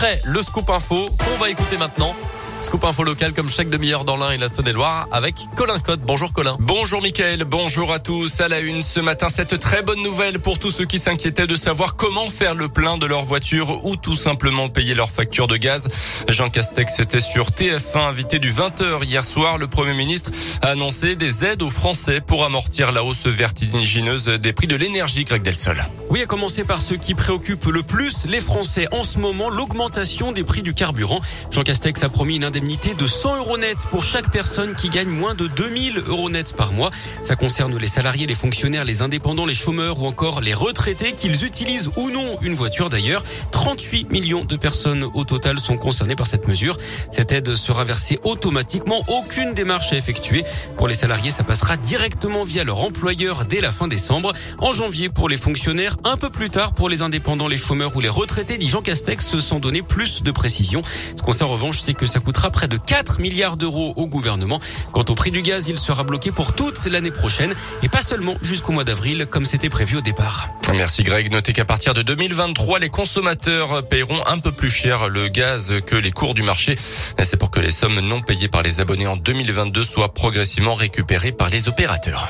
Après le scoop info qu'on va écouter maintenant. Scoop info local comme chaque demi-heure dans l'Ain et la Saône-et-Loire avec Colin Cotte. Bonjour Colin. Bonjour Mickaël, bonjour à tous. À la une ce matin, cette très bonne nouvelle pour tous ceux qui s'inquiétaient de savoir comment faire le plein de leur voiture ou tout simplement payer leur facture de gaz. Jean Castex était sur TF1 invité du 20h hier soir. Le Premier ministre a annoncé des aides aux Français pour amortir la hausse vertigineuse des prix de l'énergie, Greg Delsol. Oui, à commencer par ce qui préoccupe le plus les Français en ce moment, l'augmentation des prix du carburant. Jean Castex a promis une indemnité de 100 euros net pour chaque personne qui gagne moins de 2000 euros net par mois. Ça concerne les salariés, les fonctionnaires, les indépendants, les chômeurs ou encore les retraités, qu'ils utilisent ou non une voiture d'ailleurs. 38 millions de personnes au total sont concernées par cette mesure. Cette aide sera versée automatiquement, aucune démarche à effectuer. Pour les salariés, ça passera directement via leur employeur dès la fin décembre. En janvier, pour les fonctionnaires, un peu plus tard pour les indépendants, les chômeurs ou les retraités, dit Jean Castex, se sont donné plus de précisions. Ce qu'on sait en revanche, c'est que ça coûtera près de 4 milliards d'euros au gouvernement. Quant au prix du gaz, il sera bloqué pour toute l'année prochaine et pas seulement jusqu'au mois d'avril comme c'était prévu au départ. Merci Greg. Notez qu'à partir de 2023, les consommateurs paieront un peu plus cher le gaz que les cours du marché. C'est pour que les sommes non payées par les abonnés en 2022 soient progressivement récupérées par les opérateurs.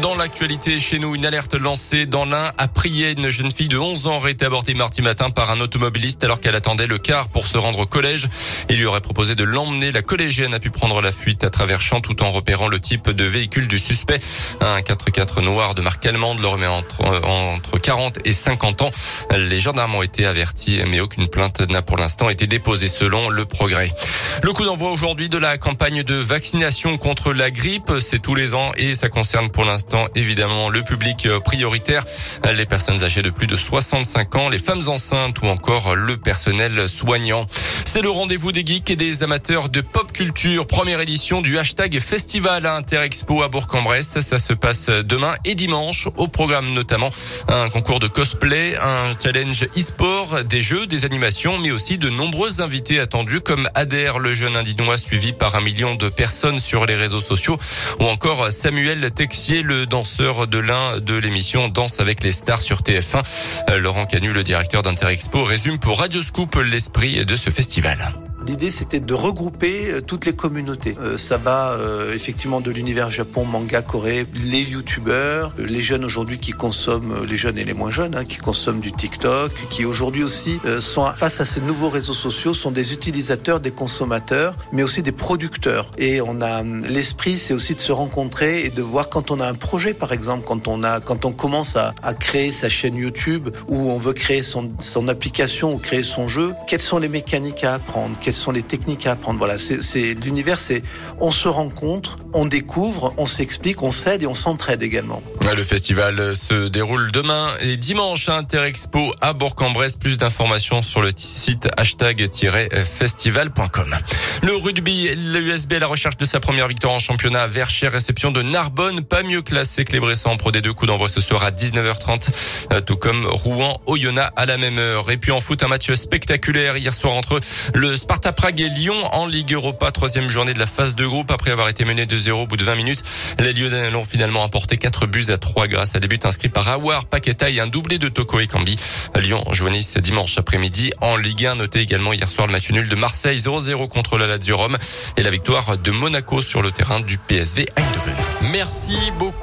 Dans l'actualité chez nous, une alerte lancée dans l'Ain à Prier. Une jeune fille de 11 ans aurait été abortée mardi matin par un automobiliste alors qu'elle attendait le car pour se rendre au collège. Il lui aurait proposé de l'emmener. La collégienne a pu prendre la fuite à travers champs tout en repérant le type de véhicule du suspect. Un 4x4 noir de marque allemande le remet entre, entre 40 et 50 ans. Les gendarmes ont été avertis, mais aucune plainte n'a pour l'instant été déposée selon le progrès. Le coup d'envoi aujourd'hui de la campagne de vaccination contre la grippe, c'est tous les ans et ça concerne pour l'instant évidemment le public euh, prioritaire, les personnes âgées de plus de 65 ans, les femmes enceintes ou encore le personnel soignant. C'est le rendez-vous des geeks et des amateurs de pop culture. Première édition du hashtag Festival à Interexpo à Bourg-en-Bresse. Ça se passe demain et dimanche. Au programme notamment un concours de cosplay, un challenge e-sport, des jeux, des animations, mais aussi de nombreux invités attendus comme Adair, le jeune indinois suivi par un million de personnes sur les réseaux sociaux, ou encore Samuel Texier, le le danseur de l'un de l'émission Danse avec les stars sur TF1. Euh, Laurent Canu, le directeur d'Interexpo, résume pour Radio Scoop l'esprit de ce festival. L'idée, c'était de regrouper euh, toutes les communautés. Euh, ça va euh, effectivement de l'univers Japon, manga, Corée, les youtubeurs, les jeunes aujourd'hui qui consomment, les jeunes et les moins jeunes, hein, qui consomment du TikTok, qui aujourd'hui aussi sont face à ces nouveaux réseaux sociaux, sont des utilisateurs, des consommateurs, mais aussi des producteurs. Et on a l'esprit, c'est aussi de se rencontrer et de voir quand on a un projet, par exemple, quand on a, quand on commence à, créer sa chaîne YouTube ou on veut créer son, application ou créer son jeu, quelles sont les mécaniques à apprendre, sont les techniques à apprendre. Voilà, c'est l'univers, c'est on se rencontre, on découvre, on s'explique, on s'aide et on s'entraide également. Le festival se déroule demain et dimanche à Interexpo à Bourg-en-Bresse. Plus d'informations sur le site hashtag-festival.com. Le rugby, l'USB à la recherche de sa première victoire en championnat à Verchères, réception de Narbonne. Pas mieux classé que les Bressans en Pro des deux coups d'envoi ce soir à 19h30, euh, tout comme Rouen, Oyonnax à la même heure. Et puis en foot, un match spectaculaire hier soir entre le Sparta Prague et Lyon en Ligue Europa, troisième journée de la phase de groupe après avoir été mené 2-0 au bout de 20 minutes. Les Lyonnais l'ont finalement apporté 4 buts à 3 grâce à des buts inscrits par Awar, Paqueta et un doublé de Toko et Kambi. Lyon joignissent dimanche après-midi en Ligue 1. Notez également hier soir le match nul de Marseille 0-0 contre la Lazio Rome et la victoire de Monaco sur le terrain du PSV Eindhoven. Merci beaucoup.